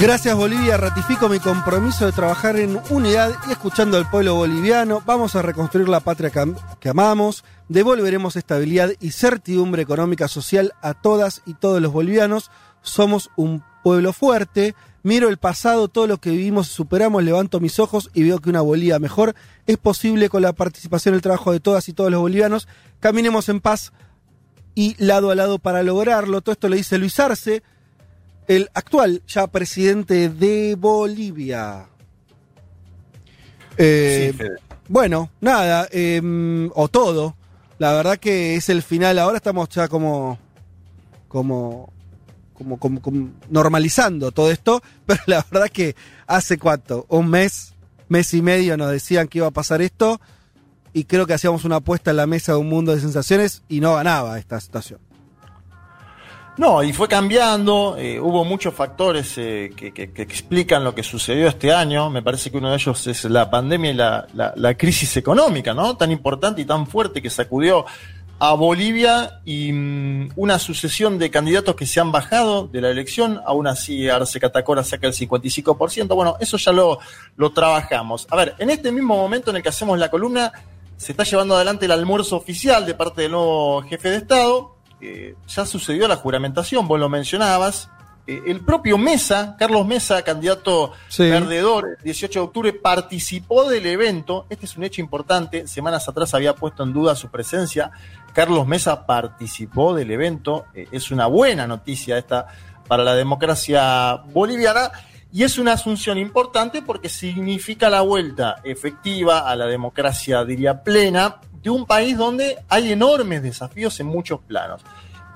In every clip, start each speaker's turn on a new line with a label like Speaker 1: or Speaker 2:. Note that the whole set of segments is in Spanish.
Speaker 1: Gracias Bolivia, ratifico mi compromiso de trabajar en unidad y escuchando al pueblo boliviano. Vamos a reconstruir la patria que, am- que amamos, devolveremos estabilidad y certidumbre económica social a todas y todos los bolivianos. Somos un pueblo fuerte. Miro el pasado, todo lo que vivimos y superamos, levanto mis ojos y veo que una Bolivia mejor es posible con la participación y el trabajo de todas y todos los bolivianos. Caminemos en paz y lado a lado para lograrlo. Todo esto lo dice Luis Arce, el actual ya presidente de Bolivia. Eh,
Speaker 2: Sí,
Speaker 1: bueno, nada, eh, o todo. La verdad que es el final. Ahora estamos ya como, como, como, como- como normalizando todo esto. Pero la verdad que hace cuánto, un mes, mes y medio nos decían que iba a pasar esto. Y creo que hacíamos una apuesta en la mesa de un mundo de sensaciones y no ganaba esta situación.
Speaker 2: No, y fue cambiando, eh, hubo muchos factores eh, que, que- que explican lo que sucedió este año. Me parece que uno de ellos es la pandemia y la, la- la crisis económica, ¿no? Tan importante y tan fuerte que sacudió a Bolivia y mm, una sucesión de candidatos que se han bajado de la elección. Aún así, Arce Catacora saca el 55%. Bueno, eso ya lo, lo trabajamos. A ver, en este mismo momento en el que hacemos la columna, se está llevando adelante el almuerzo oficial de parte del nuevo jefe de Estado. Eh, ya sucedió la juramentación, vos lo mencionabas. Eh, el propio Mesa, Carlos Mesa, candidato
Speaker 1: Sí.
Speaker 2: perdedor, el 18 de octubre, participó del evento. Este es un hecho importante. Semanas atrás había puesto en duda su presencia. Carlos Mesa participó del evento. Eh, es una buena noticia esta para la democracia boliviana. Y es una asunción importante porque significa la vuelta efectiva a la democracia, diría, plena, de un país donde hay enormes desafíos en muchos planos.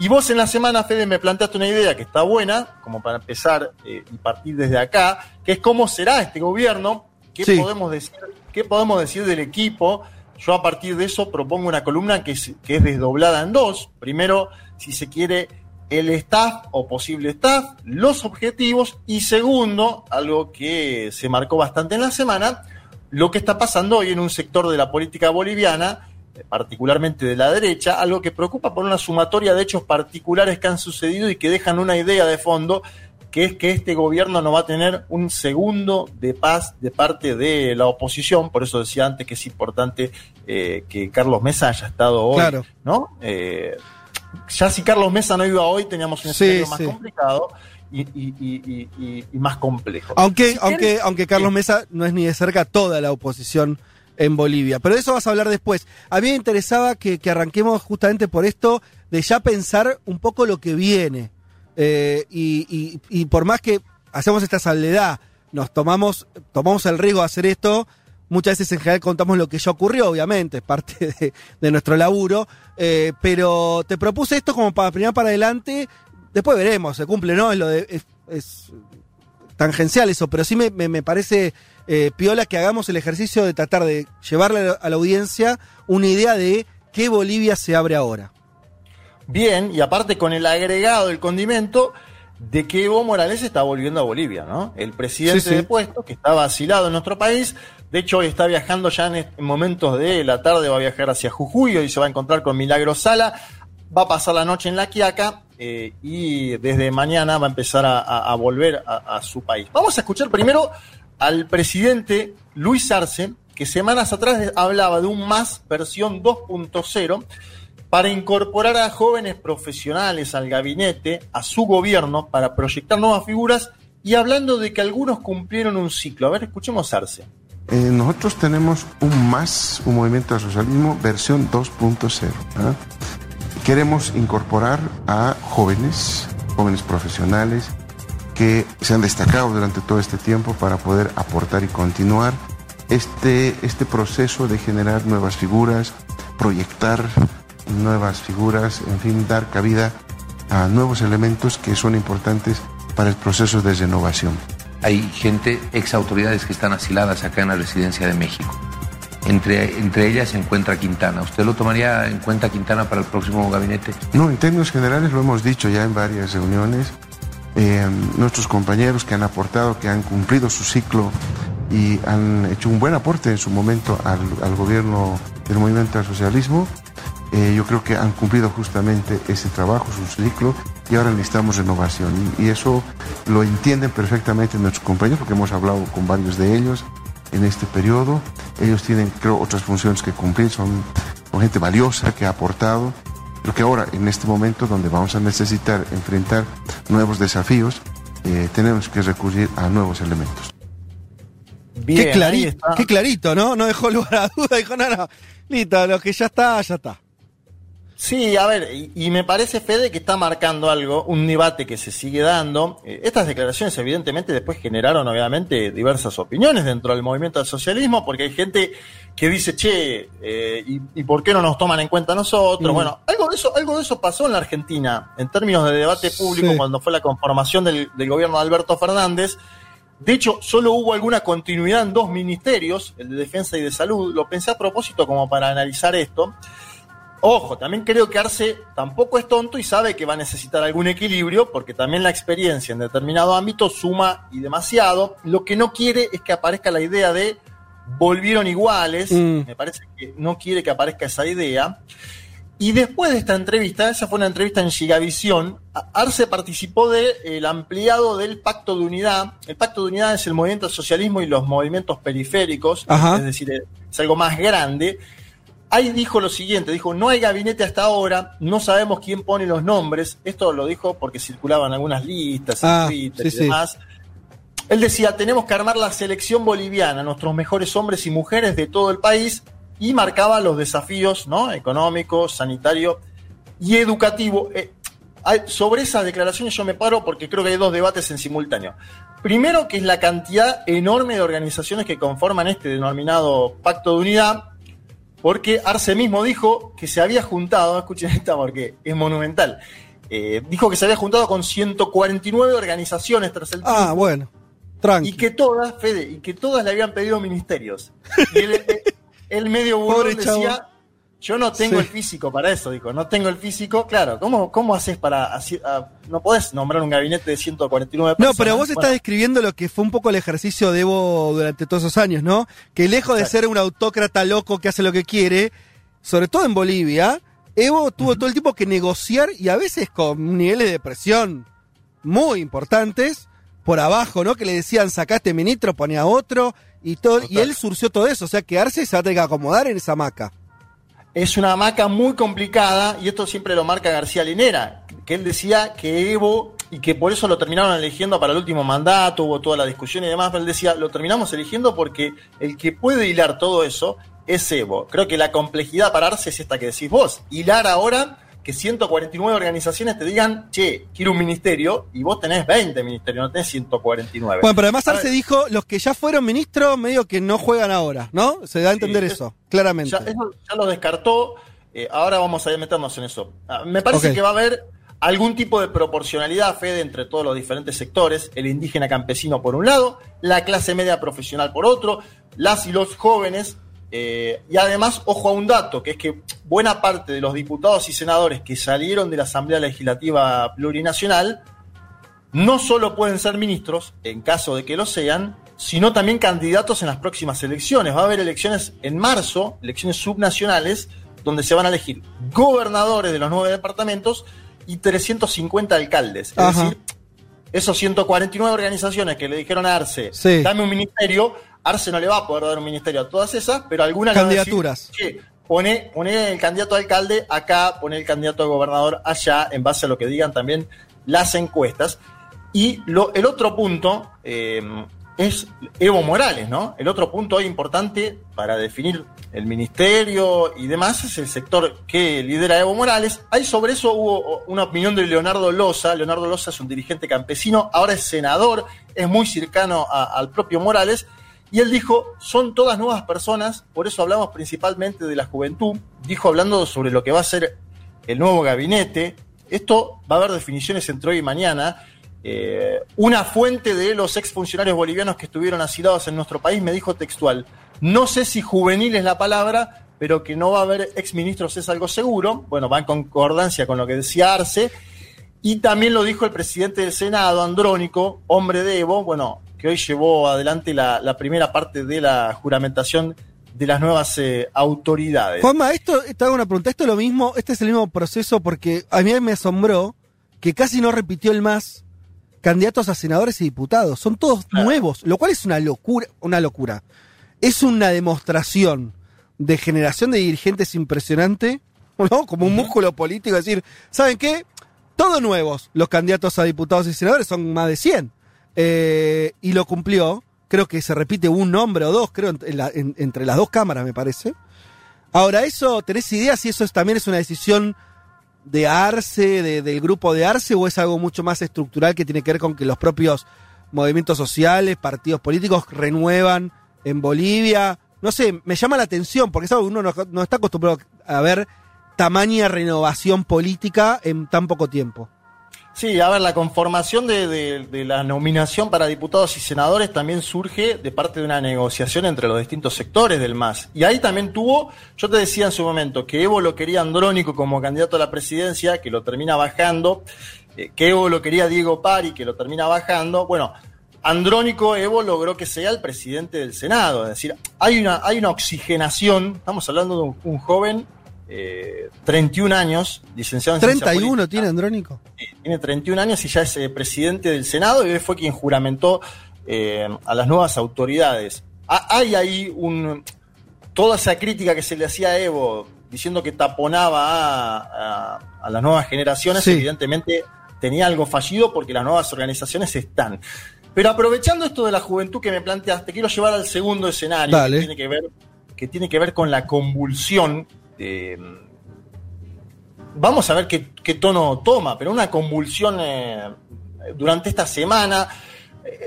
Speaker 2: Y vos en la semana, Fede, me planteaste una idea que está buena, como para empezar eh, y partir desde acá, que es cómo será este gobierno, qué,
Speaker 1: Sí.
Speaker 2: podemos, decir, qué podemos decir del equipo. Yo a partir de eso propongo una columna que es, que es desdoblada en dos. Primero, si se quiere, el staff o posible staff, los objetivos y segundo, algo que se marcó bastante en la semana, lo que está pasando hoy en un sector de la política boliviana, particularmente de la derecha, algo que preocupa por una sumatoria de hechos particulares que han sucedido y que dejan una idea de fondo, que es que este gobierno no va a tener un segundo de paz de parte de la oposición, por eso decía antes que es importante eh, que Carlos Mesa haya estado hoy,
Speaker 1: Claro.
Speaker 2: ¿no? Eh, ya si Carlos Mesa no iba hoy, teníamos un
Speaker 1: Sí,
Speaker 2: escenario más
Speaker 1: sí.
Speaker 2: complicado y, y- y- y- y- y más complejo.
Speaker 1: Aunque,
Speaker 2: Si
Speaker 1: aunque, aunque Carlos Mesa no es ni de cerca toda la oposición en Bolivia. Pero de eso vas a hablar después. A mí me interesaba que, que arranquemos justamente por esto de ya pensar un poco lo que viene. Eh, y, y- por más que hacemos esta salvedad, nos tomamos, tomamos el riesgo de hacer esto, muchas veces en general contamos lo que ya ocurrió, obviamente, es parte de, nuestro laburo. Eh, pero te propuse esto como para primero para adelante. Después veremos, se cumple, ¿no? Es lo de. es tangencial eso, pero sí me, me- me parece eh, piola que hagamos el ejercicio de tratar de llevarle a la, audiencia una idea de qué Bolivia se abre ahora.
Speaker 2: Bien, y aparte con el agregado, el condimento de que Evo Morales está volviendo a Bolivia, ¿no? El presidente
Speaker 1: Sí, sí.
Speaker 2: de puesto, que está vacilado en nuestro país, de hecho hoy está viajando ya en momentos de la tarde, va a viajar hacia Jujuy y se va a encontrar con Milagro Sala, va a pasar la noche en La Quiaca eh, y desde mañana va a empezar a, volver a, su país. Vamos a escuchar primero al presidente Luis Arce, que semanas atrás hablaba de un más versión 2.0 para incorporar a jóvenes profesionales al gabinete, a su gobierno, para proyectar nuevas figuras y hablando de que algunos cumplieron un ciclo. A ver, escuchemos Arce.
Speaker 3: Eh, nosotros tenemos un más, un movimiento de socialismo versión 2.0. ¿ah? Queremos incorporar a jóvenes, jóvenes profesionales, que se han destacado durante todo este tiempo para poder aportar y continuar este, este proceso de generar nuevas figuras, proyectar nuevas figuras, en fin, dar cabida a nuevos elementos que son importantes para el proceso de renovación.
Speaker 4: Hay gente, ex autoridades que están asiladas acá en la residencia de México. Entre, entre ellas se encuentra Quintana. ¿Usted lo tomaría en cuenta Quintana para el próximo gabinete?
Speaker 3: No, en términos generales lo hemos dicho ya en varias reuniones. Eh, nuestros compañeros que han aportado, que han cumplido su ciclo y han hecho un buen aporte en su momento al, al gobierno del movimiento al socialismo, eh, yo creo que han cumplido justamente ese trabajo, su ciclo, y ahora necesitamos renovación. Y, y, eso lo entienden perfectamente nuestros compañeros, porque hemos hablado con varios de ellos en este periodo. Ellos tienen, creo, otras funciones que cumplir, son, son gente valiosa que ha aportado. Creo que ahora, en este momento donde vamos a necesitar enfrentar nuevos desafíos, eh, tenemos que recurrir a nuevos elementos.
Speaker 1: Bien, qué, clarito, qué clarito, ¿no? No dejó lugar a duda, dijo, no, no, listo, lo que ya está, ya está.
Speaker 2: Sí, a ver, y, y, me parece, Fede, que está marcando algo, un debate que se sigue dando. Eh, estas declaraciones, evidentemente, después generaron, obviamente, diversas opiniones dentro del movimiento del socialismo, porque hay gente que dice, che, eh, y, y, por qué no nos toman en cuenta nosotros? Mm. Bueno, algo de, eso, algo de eso pasó en la Argentina, en términos de debate público, sí. cuando fue la conformación del, del gobierno de Alberto Fernández. De hecho, solo hubo alguna continuidad en dos ministerios, el de Defensa y de Salud. Lo pensé a propósito como para analizar esto. Ojo, también creo que Arce tampoco es tonto y sabe que va a necesitar algún equilibrio, porque también la experiencia en determinado ámbito suma y demasiado. Lo que no quiere es que aparezca la idea de volvieron iguales. Mm. Me parece que no quiere que aparezca esa idea. Y después de esta entrevista, esa fue una entrevista en Gigavisión, Arce participó del de ampliado del Pacto de Unidad. El Pacto de Unidad es el movimiento socialismo y los movimientos periféricos, Ajá. es decir, es algo más grande ahí dijo lo siguiente, dijo, no hay gabinete hasta ahora, no sabemos quién pone los nombres, esto lo dijo porque circulaban algunas listas
Speaker 1: ah,
Speaker 2: en Twitter
Speaker 1: sí,
Speaker 2: y demás. Sí. Él decía, tenemos que armar la selección boliviana, nuestros mejores hombres y mujeres de todo el país, y marcaba los desafíos ¿no? económico, sanitario y educativo. Eh, sobre esas declaraciones yo me paro porque creo que hay dos debates en simultáneo. Primero, que es la cantidad enorme de organizaciones que conforman este denominado Pacto de Unidad, porque Arce mismo dijo que se había juntado, escuchen esta porque es monumental, eh, dijo que se había juntado con 149 organizaciones tras el
Speaker 1: Ah, bueno, tranqui.
Speaker 2: Y que todas, Fede, y que todas le habían pedido ministerios. Y él, él medio burlón decía, yo no tengo sí. el físico para eso, dijo, no tengo el físico. Claro, ¿cómo, cómo haces para... Así, uh, no podés nombrar un gabinete de 149 personas?
Speaker 1: No, pero vos estás describiendo lo que fue un poco el ejercicio de Evo durante todos esos años, ¿no? Que lejos Exacto. de ser un autócrata loco que hace lo que quiere, sobre todo en Bolivia, Evo tuvo uh -huh. todo el tiempo que negociar y a veces con niveles de presión muy importantes por abajo, ¿no? Que le decían, sacaste ministro, ponía otro y todo, Total. y él surció todo eso, o sea, quedarse y se va a tener que acomodar en esa maca
Speaker 2: es una hamaca muy complicada, y esto siempre lo marca García Linera, que él decía que Evo, y que por eso lo terminaron eligiendo para el último mandato, hubo toda la discusión y demás, pero él decía, lo terminamos eligiendo porque el que puede hilar todo eso es Evo. Creo que la complejidad para Arce es esta que decís vos, hilar ahora que 149 organizaciones te digan, che, quiero un ministerio, y vos tenés 20 ministerios, no tenés 149.
Speaker 1: Bueno, pero además Arce dijo, los que ya fueron ministros, medio que no juegan ahora, ¿no? Se da a entender sí, eso, es, claramente.
Speaker 2: Ya, eso ya lo descartó, eh, ahora vamos a meternos en eso. Ah, me parece okay. que va a haber algún tipo de proporcionalidad, Fede, entre todos los diferentes sectores, el indígena campesino por un lado, la clase media profesional por otro, las y los jóvenes, eh, y además, ojo a un dato, que es que buena parte de los diputados y senadores que salieron de la Asamblea Legislativa Plurinacional no solo pueden ser ministros, en caso de que lo sean, sino también candidatos en las próximas elecciones. Va a haber elecciones en marzo, elecciones subnacionales, donde se van a elegir gobernadores de los nueve departamentos y 350 alcaldes. Ajá. Es decir, esos 149 organizaciones que le dijeron a Arce, sí. dame un ministerio, Arce no le va a poder dar un ministerio a todas esas, pero algunas
Speaker 1: candidaturas.
Speaker 2: Decir, pone, pone el candidato a alcalde acá, pone el candidato a gobernador allá, en base a lo que digan también las encuestas. Y lo, el otro punto eh, es Evo Morales, ¿no? El otro punto importante para definir el ministerio y demás es el sector que lidera Evo Morales. Ahí sobre eso hubo una opinión de Leonardo Loza. Leonardo Loza es un dirigente campesino, ahora es senador, es muy cercano a, al propio Morales Y él dijo, son todas nuevas personas, por eso hablamos principalmente de la juventud. Dijo hablando sobre lo que va a ser el nuevo gabinete. Esto va a haber definiciones entre hoy y mañana. Eh, una fuente de los exfuncionarios bolivianos que estuvieron asilados en nuestro país me dijo textual, no sé si juvenil es la palabra, pero que no va a haber exministros es algo seguro. Bueno, va en concordancia con lo que decía Arce. Y también lo dijo el presidente del Senado, Andrónico, hombre de Evo, bueno, que hoy llevó adelante la, primera parte de la juramentación de las nuevas eh, autoridades.
Speaker 1: Juanma, esto, te hago una pregunta, esto es lo mismo, este es el mismo proceso porque a mí me asombró que casi no repitió el MAS candidatos a senadores y diputados. Son todos nuevos, lo cual es una locura, una locura. Es una demostración de generación de dirigentes impresionante, ¿no? Como un músculo político, decir, ¿saben qué? Todos nuevos los candidatos a diputados y senadores, son más de 100. Eh, y lo cumplió. Creo que se repite un nombre o dos, creo, entre las dos cámaras, me parece. Ahora, eso, ¿tenés idea si eso también es una decisión de Arce, del grupo de Arce, o es algo mucho más estructural que tiene que ver con que los propios movimientos sociales, partidos políticos renuevan en Bolivia? No sé, me llama la atención, porque es algo que uno no, está acostumbrado a ver tamaña renovación política en tan poco tiempo.
Speaker 2: Sí, a ver, la conformación de, la nominación para diputados y senadores también surge de parte de una negociación entre los distintos sectores del MAS. Y ahí también tuvo, yo te decía en su momento, que Evo lo quería Andrónico como candidato a la presidencia, que lo termina bajando, eh, que Evo lo quería Diego Pari, que lo termina bajando. Bueno, Andrónico Evo logró que sea el presidente del Senado. Es decir, hay una, hay una oxigenación, estamos hablando de un joven 31 eh, años, licenciado en
Speaker 1: 31 tiene Andrónico.
Speaker 2: tiene 31 años y ya es eh, presidente del Senado y fue quien juramentó eh, a las nuevas autoridades. hay ahí un, toda esa crítica que se le hacía a Evo diciendo que taponaba a, las nuevas generaciones, evidentemente tenía algo fallido porque las nuevas organizaciones están. Pero aprovechando esto de la juventud que me planteaste, quiero llevar al segundo escenario que tiene que ver que tiene que ver con la convulsión este, vamos a ver qué, tono toma, pero una convulsión eh, durante esta semana.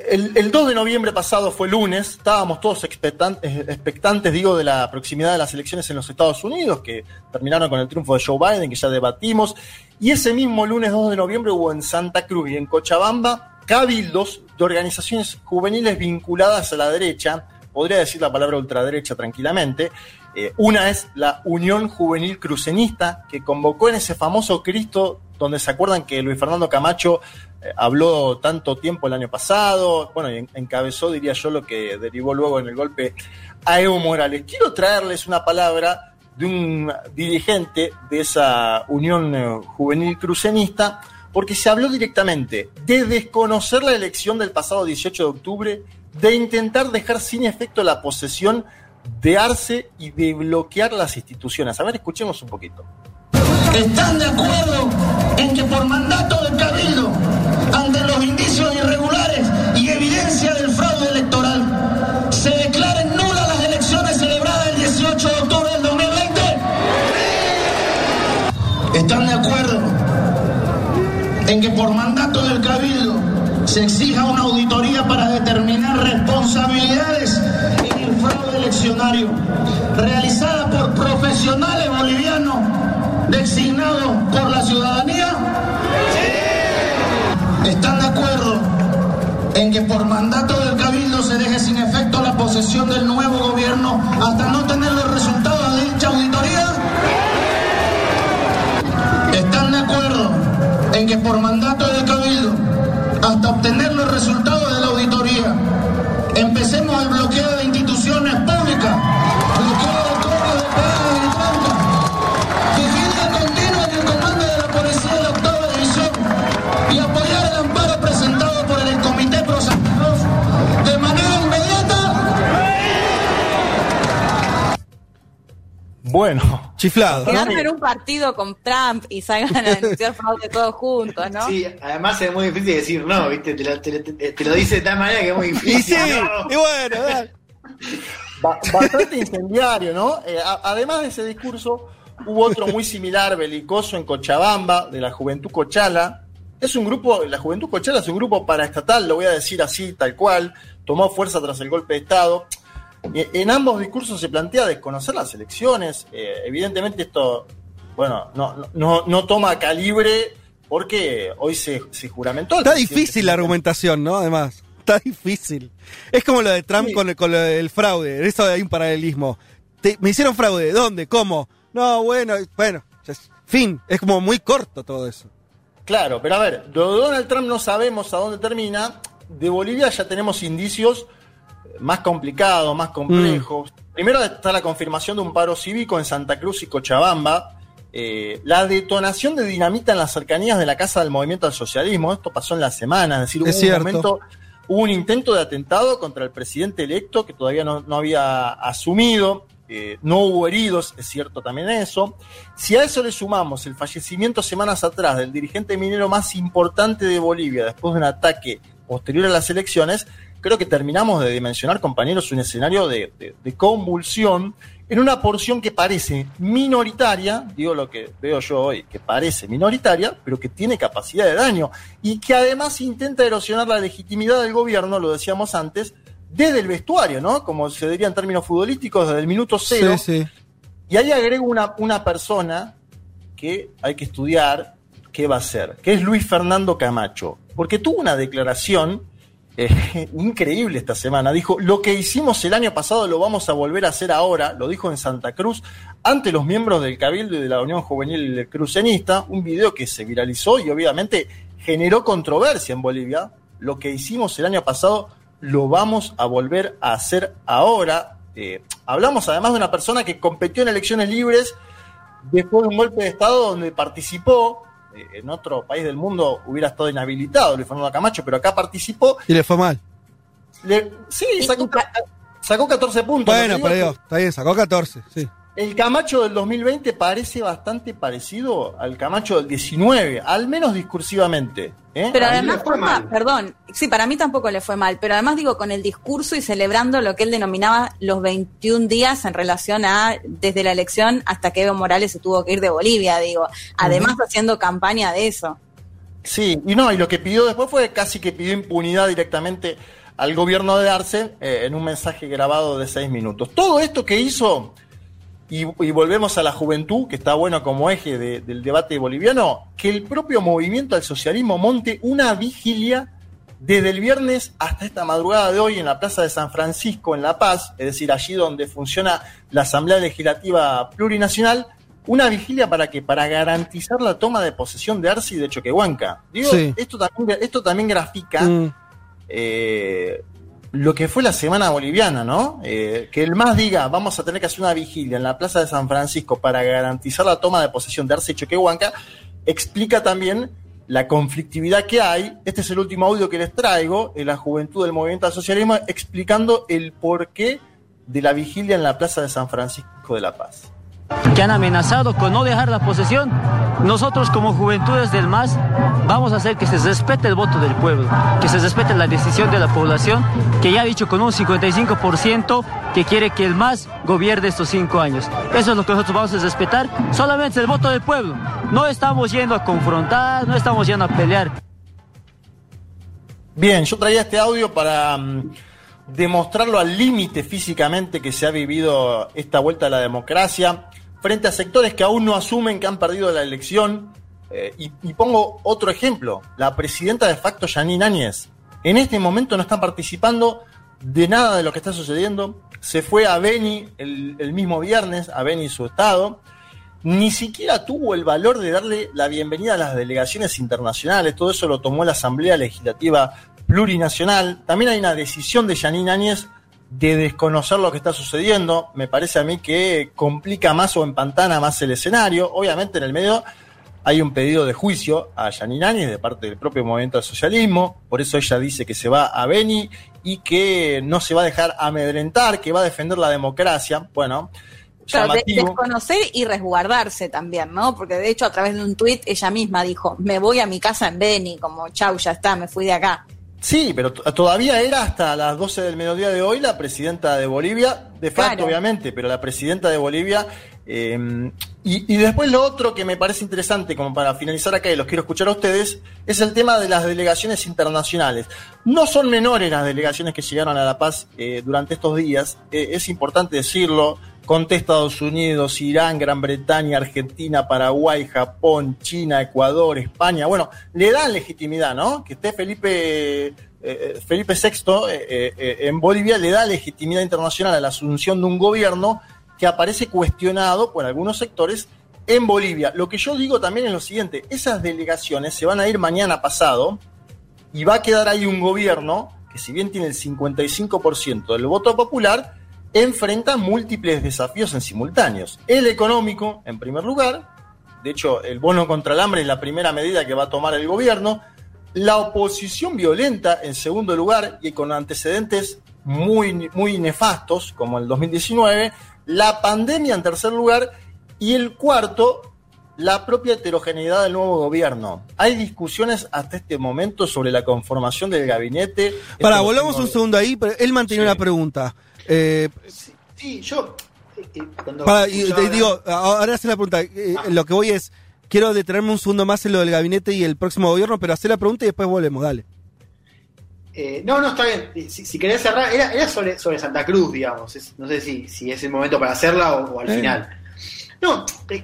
Speaker 2: El, 2 de noviembre pasado fue lunes, estábamos todos expectantes, digo, de la proximidad de las elecciones en los Estados Unidos, que terminaron con el triunfo de Joe Biden, que ya debatimos, y ese mismo lunes 2 de noviembre hubo en Santa Cruz y en Cochabamba cabildos de organizaciones juveniles vinculadas a la derecha, podría decir la palabra ultraderecha tranquilamente, eh, una es la Unión Juvenil Crucenista, que convocó en ese famoso Cristo, donde se acuerdan que Luis Fernando Camacho eh, habló tanto tiempo el año pasado, bueno, encabezó, diría yo, lo que derivó luego en el golpe a Evo Morales. Quiero traerles una palabra de un dirigente de esa Unión eh, Juvenil Crucenista, porque se habló directamente de desconocer la elección del pasado 18 de octubre, de intentar dejar sin efecto la posesión de arce y de bloquear las instituciones. A ver, escuchemos un poquito.
Speaker 5: ¿Están de acuerdo en que por mandato del Cabildo,
Speaker 1: chiflado.
Speaker 6: Que armen un partido con Trump y salgan a denunciar fraude todos juntos, ¿no?
Speaker 7: Sí, además es muy difícil decir no, ¿viste? Te lo, te, lo dice de tal manera que es muy difícil.
Speaker 1: Y sí, y bueno, dale
Speaker 2: bastante incendiario, ¿no? Eh, además de ese discurso, hubo otro muy similar, belicoso, en Cochabamba, de la Juventud Cochala. Es un grupo, la Juventud Cochala es un grupo paraestatal, lo voy a decir así, tal cual, tomó fuerza tras el golpe de Estado. En ambos discursos se plantea desconocer las elecciones. Eh, evidentemente esto, bueno, no, no- no, toma calibre porque hoy se, se juramentó. el
Speaker 1: Está difícil la argumentación, ¿no? Además, está difícil. Es como lo de Trump
Speaker 2: Sí.
Speaker 1: con, el, con lo del fraude. Eso hay un paralelismo. Te- me hicieron fraude. ¿Dónde? ¿Cómo? No, bueno, bueno. Fin. Es como muy corto todo eso.
Speaker 2: Claro, pero a ver, de Donald Trump no sabemos a dónde termina. De Bolivia ya tenemos indicios más complicados, más complejos. Primero está la confirmación de un paro cívico en Santa Cruz y Cochabamba. Eh, la detonación de dinamita en las cercanías de la Casa del Movimiento al Socialismo. Esto pasó en la semana, es decir, hubo
Speaker 1: Es
Speaker 2: un
Speaker 1: cierto.
Speaker 2: momento, hubo un intento de atentado contra el presidente electo que todavía no, no había asumido. Eh, no hubo heridos, es cierto también eso. Si a eso le sumamos el fallecimiento semanas atrás del dirigente minero más importante de Bolivia después de un ataque posterior a las elecciones, creo que terminamos de dimensionar, compañeros, un escenario de, de- de convulsión en una porción que parece minoritaria, digo lo que veo yo hoy, que parece minoritaria, pero que tiene capacidad de daño y que además intenta erosionar la legitimidad del gobierno, lo decíamos antes, desde el vestuario, ¿no? Como se diría en términos futbolísticos, desde el minuto cero.
Speaker 1: Sí, sí.
Speaker 2: Y ahí agrego una, una persona que hay que estudiar qué va a ser, que es Luis Fernando Camacho, porque tuvo una declaración eh, increíble esta semana. Dijo, lo que hicimos el año pasado lo vamos a volver a hacer ahora, lo dijo en Santa Cruz, ante los miembros del Cabildo y de la Unión Juvenil Crucenista, un video que se viralizó y obviamente generó controversia en Bolivia. Lo que hicimos el año pasado lo vamos a volver a hacer ahora. Eh, hablamos además de una persona que competió en elecciones libres después de un golpe de Estado donde participó. Eh, en otro país del mundo hubiera estado inhabilitado Luis Fernando Camacho, pero acá participó.
Speaker 1: Y le fue mal.
Speaker 2: Le- sí, sacó, sacó 14 puntos.
Speaker 1: Bueno, pero está bien, sacó 14. Sí.
Speaker 2: El Camacho del 2020 parece bastante parecido al Camacho del 19, al menos discursivamente. ¿eh?
Speaker 6: Pero además, perdón, sí, para mí tampoco le fue mal, pero además digo, con el discurso y celebrando lo que él denominaba los 21 días en relación a desde la elección hasta que Evo Morales se tuvo que ir de Bolivia, digo, además haciendo campaña de eso.
Speaker 2: Sí, y no, y lo que pidió después fue casi que pidió impunidad directamente al gobierno de Arce eh, en un mensaje grabado de seis minutos. Todo esto que hizo, y, y volvemos a la juventud, que está bueno como eje de- del debate boliviano, que el propio movimiento al socialismo monte una vigilia desde el viernes hasta esta madrugada de hoy en la Plaza de San Francisco, en La Paz, es decir, allí donde funciona la Asamblea Legislativa Plurinacional, una vigilia para que para garantizar la toma de posesión de Arce y de Choquehuanca. Digo,
Speaker 1: Sí.
Speaker 2: esto, también, esto también grafica
Speaker 1: Mm.
Speaker 2: eh, lo que fue la semana boliviana, ¿no? Eh, que el MAS diga, vamos a tener que hacer una vigilia en la Plaza de San Francisco para garantizar la toma de posesión de Arce Choquehuanca, explica también la conflictividad que hay. Este es el último audio que les traigo, en la juventud del movimiento al socialismo, explicando el porqué de la vigilia en la Plaza de San Francisco de la Paz.
Speaker 8: Que han amenazado con no dejar la posesión, nosotros como Juventudes del MAS vamos a hacer que se respete el voto del pueblo, que se respete la decisión de la población, que ya ha dicho con un 55% que quiere que el MAS gobierne estos cinco años. Eso es lo que nosotros vamos a respetar, solamente el voto del pueblo. No estamos yendo a confrontar, no estamos yendo a pelear.
Speaker 2: Bien, yo traía este audio para mm, demostrarlo al límite físicamente que se ha vivido esta vuelta a la democracia, frente a sectores que aún no asumen que han perdido la elección. Eh, y, pongo otro ejemplo, la presidenta de facto, Janine Áñez, en este momento no está participando de nada de lo que está sucediendo. Se fue a Beni el, el mismo viernes, a Beni su estado, ni siquiera tuvo el valor de darle la bienvenida a las delegaciones internacionales. Todo eso lo tomó la Asamblea Legislativa Plurinacional. También hay una decisión de Yanine Áñez de desconocer lo que está sucediendo. Me parece a mí que complica más o empantana más el escenario. Obviamente en el medio hay un pedido de juicio a Yanine Áñez de parte del propio movimiento al socialismo. Por eso ella dice que se va a Beni y que no se va a dejar amedrentar, que va a defender la democracia. Bueno,
Speaker 6: de- desconocer y resguardarse también, ¿no? Porque de hecho a través de un tuit ella misma dijo, me voy a mi casa en Beni, como chau, ya está, me fui de acá.
Speaker 2: Sí, pero todavía era hasta las 12 del mediodía de hoy la presidenta de Bolivia, de facto
Speaker 6: Claro.
Speaker 2: obviamente, pero la presidenta de Bolivia eh, Y, y después lo otro que me parece interesante, como para finalizar acá y los quiero escuchar a ustedes, es el tema de las delegaciones internacionales. No son menores las delegaciones que llegaron a La Paz eh, durante estos días, eh, es importante decirlo. Conté Estados Unidos, Irán, Gran Bretaña, Argentina, Paraguay, Japón, China, Ecuador, España. Bueno, le dan legitimidad, ¿no? Que esté Felipe, eh, Felipe VI eh, eh, en Bolivia le da legitimidad internacional a la asunción de un gobierno que aparece cuestionado por algunos sectores en Bolivia. Lo que yo digo también es lo siguiente, esas delegaciones se van a ir mañana pasado y va a quedar ahí un gobierno que si bien tiene el 55% del voto popular, enfrenta múltiples desafíos en simultáneos. El económico, en primer lugar, de hecho el bono contra el hambre es la primera medida que va a tomar el gobierno, la oposición violenta en segundo lugar y con antecedentes muy, muy nefastos como el 2019, la pandemia en tercer lugar y el cuarto, la propia heterogeneidad del nuevo gobierno. Hay discusiones hasta este momento sobre la conformación del gabinete.
Speaker 1: Para, volvamos un segundo ahí, pero él mantenía
Speaker 2: Sí.
Speaker 1: una pregunta. Eh,
Speaker 7: Sí, yo.
Speaker 1: para, y
Speaker 7: hablar-
Speaker 1: digo, ahora hace la pregunta. eh,
Speaker 7: Ah.
Speaker 1: Lo que voy es, quiero detenerme un segundo más en lo del gabinete y el próximo gobierno, pero hacer la pregunta y después volvemos, dale.
Speaker 7: Eh, no, no, está bien. Si, si querés cerrar, era, era sobre, sobre Santa Cruz, digamos. Es- no sé si, si es el momento para hacerla o, o al final. No, eh,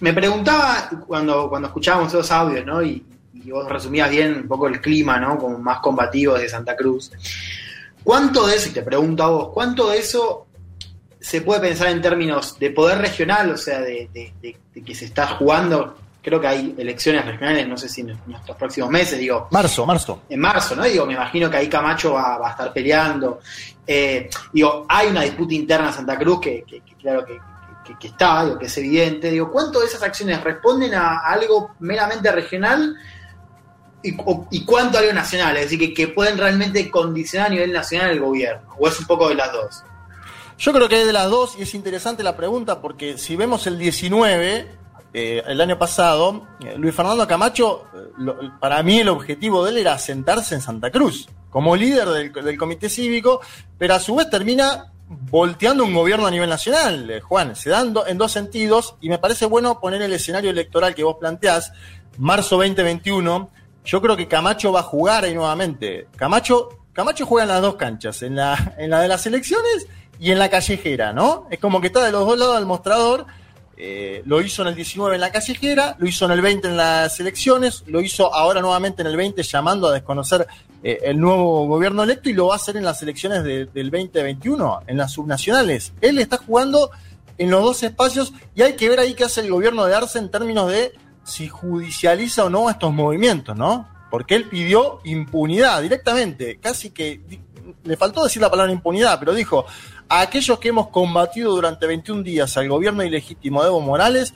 Speaker 7: me preguntaba cuando, cuando escuchábamos esos audios, ¿no? Y, y vos resumías bien un poco el clima, ¿no? Como más combativo de Santa Cruz. ¿Cuánto de eso, y te pregunto a vos, cuánto de eso se puede pensar en términos de poder regional, o sea, de, de- de- de que se está jugando? Creo que hay elecciones regionales, no sé si en nuestros próximos meses, digo,
Speaker 2: Marzo, marzo.
Speaker 7: en marzo, ¿no? Digo, me imagino que ahí Camacho va, va a estar peleando. Eh, digo, hay una disputa interna en Santa Cruz que, que- que claro que, que- que está, digo, que es evidente. Digo, ¿cuánto de esas acciones responden a algo meramente regional y, cuánto a algo nacional? Es decir, que, pueden realmente condicionar a nivel nacional el gobierno. ¿O es un poco de las dos?
Speaker 2: Yo creo que hay de las dos y es interesante la pregunta porque si vemos el 19, eh, el año pasado, eh, Luis Fernando Camacho, eh, para mí el objetivo de él era sentarse en Santa Cruz como líder del, del comité cívico, pero a su vez termina volteando un gobierno a nivel nacional, eh, Juan. Se dan do- en dos sentidos y me parece bueno poner el escenario electoral que vos planteás, marzo 2021. Yo creo que Camacho va a jugar ahí nuevamente. Camacho, Camacho juega en las dos canchas, en la, de las elecciones y en la callejera, ¿no? Es como que está de los dos lados del mostrador. Eh, lo hizo en el 19 en la callejera, lo hizo en el 20 en las elecciones, lo hizo ahora nuevamente en el 20 llamando a desconocer eh, el nuevo gobierno electo y lo va a hacer en las elecciones de- del 2021, en las subnacionales. Él está jugando en los dos espacios y hay que ver ahí qué hace el gobierno de Arce en términos de si judicializa o no estos movimientos, ¿no? Porque él pidió impunidad directamente, casi que le faltó decir la palabra impunidad, pero dijo, a aquellos que hemos combatido durante 21 días al gobierno ilegítimo de Evo Morales,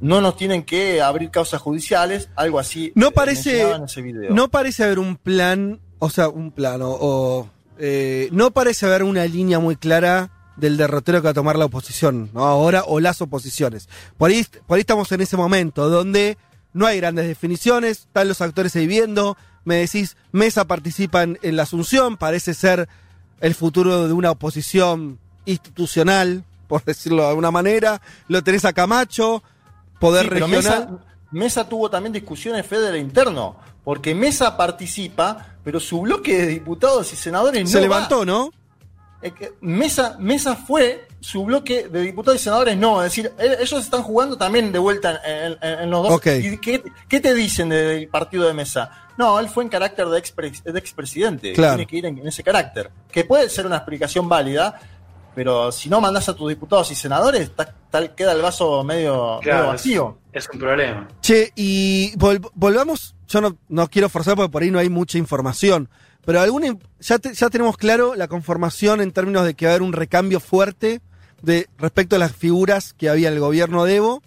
Speaker 2: no nos tienen que abrir causas judiciales, algo así.
Speaker 1: No
Speaker 2: eh,
Speaker 1: parece,
Speaker 2: mencionaba en ese video.
Speaker 1: no parece haber un plan, o sea, un plano, o eh, no parece haber una línea muy clara del derrotero que va a tomar la oposición, ¿no? Ahora, o las oposiciones. Por ahí, por ahí estamos en ese momento donde no hay grandes definiciones, están los actores ahí viendo, me decís, Mesa participa en, en la Asunción, parece ser el futuro de una oposición institucional, por decirlo de alguna manera, lo tenés a Camacho, poder
Speaker 2: Sí,
Speaker 1: regional.
Speaker 2: Mesa, Mesa tuvo también discusiones federal interno, porque Mesa participa, pero su bloque de diputados y senadores
Speaker 1: se
Speaker 2: no
Speaker 1: levantó,
Speaker 2: va.
Speaker 1: ¿no?
Speaker 2: Mesa, Mesa fue, su bloque de diputados y senadores no. Es decir, e- ellos están jugando también de vuelta en, en- en los dos.
Speaker 1: Ok.
Speaker 2: ¿Y qué, qué te dicen del partido de Mesa? No, él fue en carácter de, expre- de expresidente.
Speaker 1: Claro.
Speaker 2: Tiene que ir en, en ese carácter. Que puede ser una explicación válida, pero si no mandás a tus diputados y senadores, ta- tal queda el vaso medio, medio vacío.
Speaker 7: Es, es un problema.
Speaker 1: Che, y vol- volvamos, yo no, no quiero forzar porque por ahí no hay mucha información, pero alguna, in- ya, te- ya tenemos claro la conformación en términos de que va a haber un recambio fuerte de respecto a las figuras que había en el gobierno de Evo,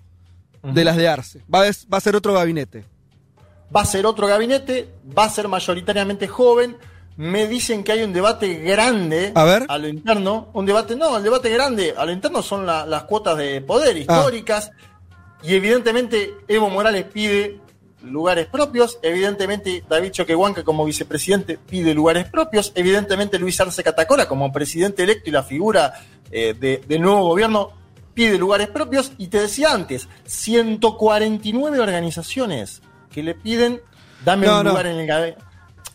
Speaker 1: de las de Arce. Va a, va a ser otro gabinete.
Speaker 2: Va a ser otro gabinete, va a ser mayoritariamente joven. Me dicen que hay un debate grande
Speaker 1: A ver.
Speaker 2: lo interno. Un debate, no, el debate grande a lo interno son la- las cuotas de
Speaker 1: Ah.
Speaker 2: poder históricas. Y evidentemente Evo Morales pide lugares propios. Evidentemente David Choquehuanca como vicepresidente pide lugares propios. Evidentemente Luis Arce Catacora como presidente electo y la figura eh, de- del nuevo gobierno pide lugares propios y te decía antes, 149 organizaciones que le piden dame
Speaker 1: No,
Speaker 2: un
Speaker 1: no.
Speaker 2: lugar en el gabinete.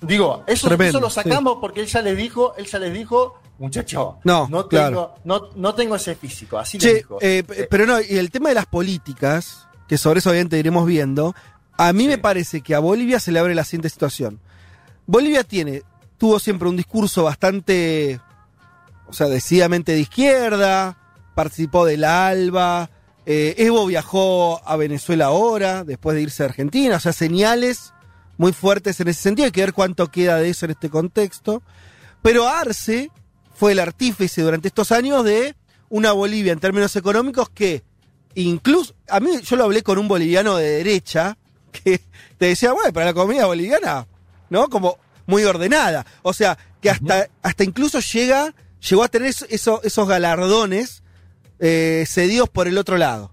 Speaker 2: Digo, eso,
Speaker 1: Tremendo,
Speaker 2: eso lo sacamos porque él ya les dijo, él ya les dijo, muchacho,
Speaker 1: No,
Speaker 2: no,
Speaker 1: claro.
Speaker 2: tengo, no, no tengo ese físico, así les
Speaker 1: Che,
Speaker 2: dijo.
Speaker 1: eh, p- pero no, y el tema de las políticas, que sobre eso obviamente iremos viendo, a mí me parece que a Bolivia se le abre la siguiente situación. Bolivia tiene, tuvo siempre un discurso bastante, o sea, decididamente de izquierda, participó del ALBA, eh, Evo viajó a Venezuela ahora, después de irse a Argentina, o sea, señales muy fuertes en ese sentido, hay que ver cuánto queda de eso en este contexto. Pero Arce fue el artífice durante estos años de una Bolivia en términos económicos que incluso, a mí yo lo hablé con un boliviano de derecha que te decía, bueno, para la economía boliviana, ¿no? Como muy ordenada. O sea, que hasta, hasta incluso llega, llegó a tener eso- eso- esos galardones eh, cedidos por el otro lado.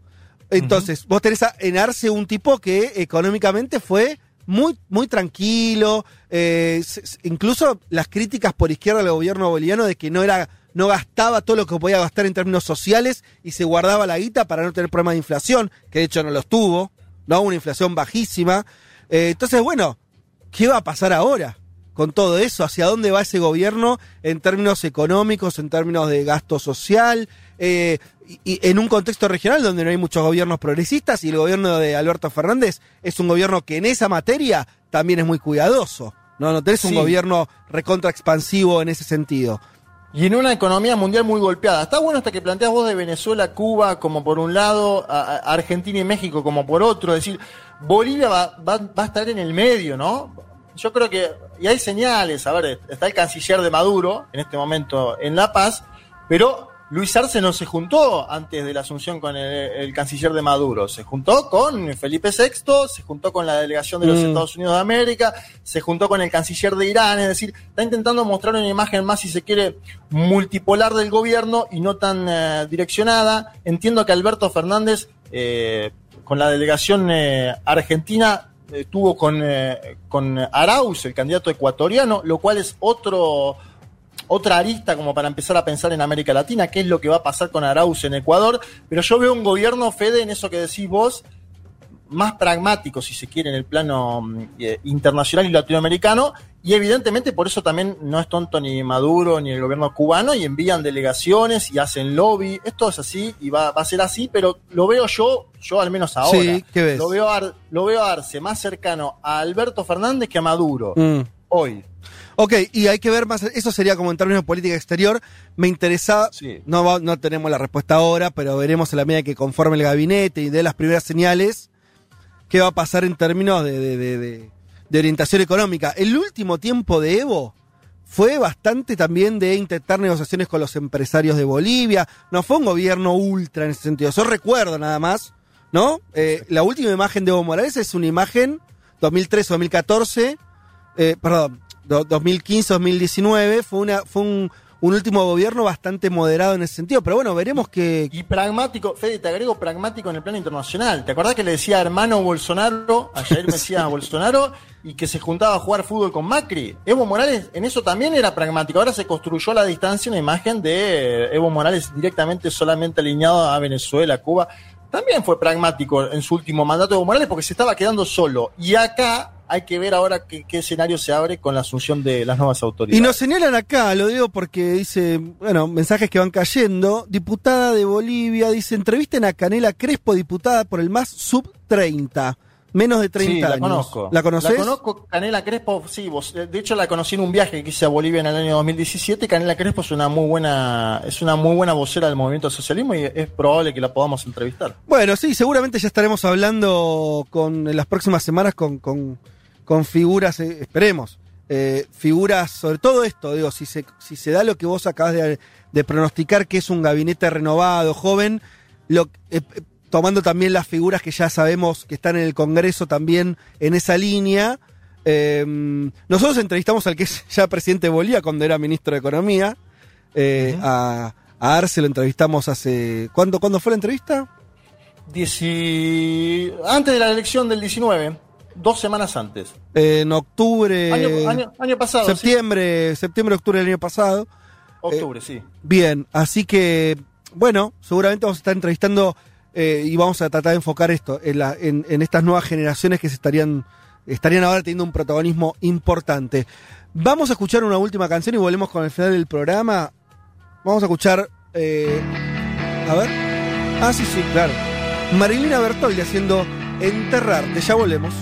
Speaker 1: Entonces, vos tenés a- en Arce un tipo que económicamente fue muy, muy tranquilo. eh, incluso las críticas por izquierda al gobierno boliviano de que no era, no gastaba todo lo que podía gastar en términos sociales y se guardaba la guita para no tener problemas de inflación, que de hecho no los tuvo, ¿no? Una inflación bajísima. Eh, entonces, bueno, ¿qué va a pasar ahora? con todo eso, hacia dónde va ese gobierno en términos económicos, en términos de gasto social, eh, y, y en un contexto regional donde no hay muchos gobiernos progresistas y el gobierno de Alberto Fernández es un gobierno que en esa materia también es muy cuidadoso. No, no tenés un gobierno recontra expansivo en ese sentido.
Speaker 2: Y en una economía mundial muy golpeada. Está bueno hasta que planteas vos de Venezuela, Cuba como por un lado, Argentina y México como por otro. Es decir, Bolivia va, va- va a estar en el medio, ¿no? Yo creo que, y hay señales, a ver, está el canciller de Maduro en este momento en La Paz, pero Luis Arce no se juntó antes de la asunción con el, el canciller de Maduro. Se juntó con Felipe VI, se juntó con la delegación de los
Speaker 1: Mm.
Speaker 2: Estados Unidos de América, se juntó con el canciller de Irán, es decir, está intentando mostrar una imagen más, si se quiere, multipolar del gobierno y no tan eh, direccionada. Entiendo que Alberto Fernández, eh, con la delegación eh, argentina, tuvo con, con Arauz, el candidato ecuatoriano, lo cual es otro otra arista como para empezar a pensar en América Latina, qué es lo que va a pasar con Arauz en Ecuador, pero yo veo un gobierno, Fede, en eso que decís vos, más pragmático, si se quiere, en el plano mm, eh, internacional y latinoamericano, y evidentemente por eso también no es tonto ni Maduro ni el gobierno cubano, y envían delegaciones y hacen lobby, esto es así y va, va a ser así, pero lo veo yo, yo al menos ahora,
Speaker 1: Sí, ¿qué ves?
Speaker 2: Lo, veo a, lo veo a Arce más cercano a Alberto Fernández que a Maduro,
Speaker 1: Mm.
Speaker 2: hoy.
Speaker 1: Ok, y hay que ver más, eso sería como en términos de política exterior. Me interesa,
Speaker 2: Sí.
Speaker 1: no, no tenemos la respuesta ahora, pero veremos en la medida que conforme el gabinete y dé las primeras señales, qué va a pasar en términos de, de- de- de- de orientación económica. El último tiempo de Evo fue bastante también de intentar negociaciones con los empresarios de Bolivia. No fue un gobierno ultra en ese sentido. Yo recuerdo nada más, ¿no? Eh, la última imagen de Evo Morales es una imagen 2013-2014, eh, perdón, 2015-2019, fue, una, fue un, un último gobierno bastante moderado en ese sentido. Pero bueno, veremos que...
Speaker 2: Y pragmático, Fede, te agrego pragmático en el plano internacional. ¿Te acordás que le decía hermano Bolsonaro, a Jair Mesías Bolsonaro, y que se juntaba a jugar fútbol con Macri? Evo Morales en eso también era pragmático. Ahora se construyó a la distancia una imagen de Evo Morales directamente solamente alineado a Venezuela, Cuba. También fue pragmático en su último mandato de Evo Morales porque se estaba quedando solo. Y acá hay que ver ahora qué, qué escenario se abre con la asunción de las nuevas autoridades.
Speaker 1: Y nos señalan acá, lo digo porque dice, bueno, mensajes que van cayendo. Diputada de Bolivia dice, entrevisten a Canela Crespo, diputada por el más sub 30, menos de 30
Speaker 2: sí, la
Speaker 1: años.
Speaker 2: conozco.
Speaker 1: ¿La conoces?
Speaker 2: La conozco, Canela Crespo, sí, vos- de hecho la conocí en un viaje que hice a Bolivia en el año 2017. Canela Crespo es una muy buena, es una muy buena vocera del movimiento socialismo y es probable que la podamos entrevistar.
Speaker 1: Bueno, sí, seguramente ya estaremos hablando con, en las próximas semanas con, con, con figuras, eh, esperemos, eh, figuras sobre todo esto, digo, si se, si se da lo que vos acabas de, de pronosticar, que es un gabinete renovado, joven, lo, eh, eh, tomando también las figuras que ya sabemos que están en el Congreso también en esa línea. nosotros entrevistamos al que es ya presidente de Bolivia cuando era ministro de Economía, a, a Arce lo entrevistamos hace... ¿Cuándo, ¿Cuándo fue la entrevista?
Speaker 2: Dieci- Antes de la elección del 19, dos semanas antes.
Speaker 1: Eh, en octubre,
Speaker 2: Año, año- año pasado, sí.
Speaker 1: septiembre, septiembre, octubre del año pasado.
Speaker 2: octubre, sí.
Speaker 1: Bien, así que bueno, seguramente vamos a estar entrevistando eh, y vamos a tratar de enfocar esto en, la- en- en estas nuevas generaciones que se estarían, estarían ahora teniendo un protagonismo importante. Vamos a escuchar una última canción y volvemos con el final del programa. Vamos a escuchar. eh, a ver. Ah, sí, sí, claro. Marilina Bertoldi haciendo Enterrarte. Ya volvemos.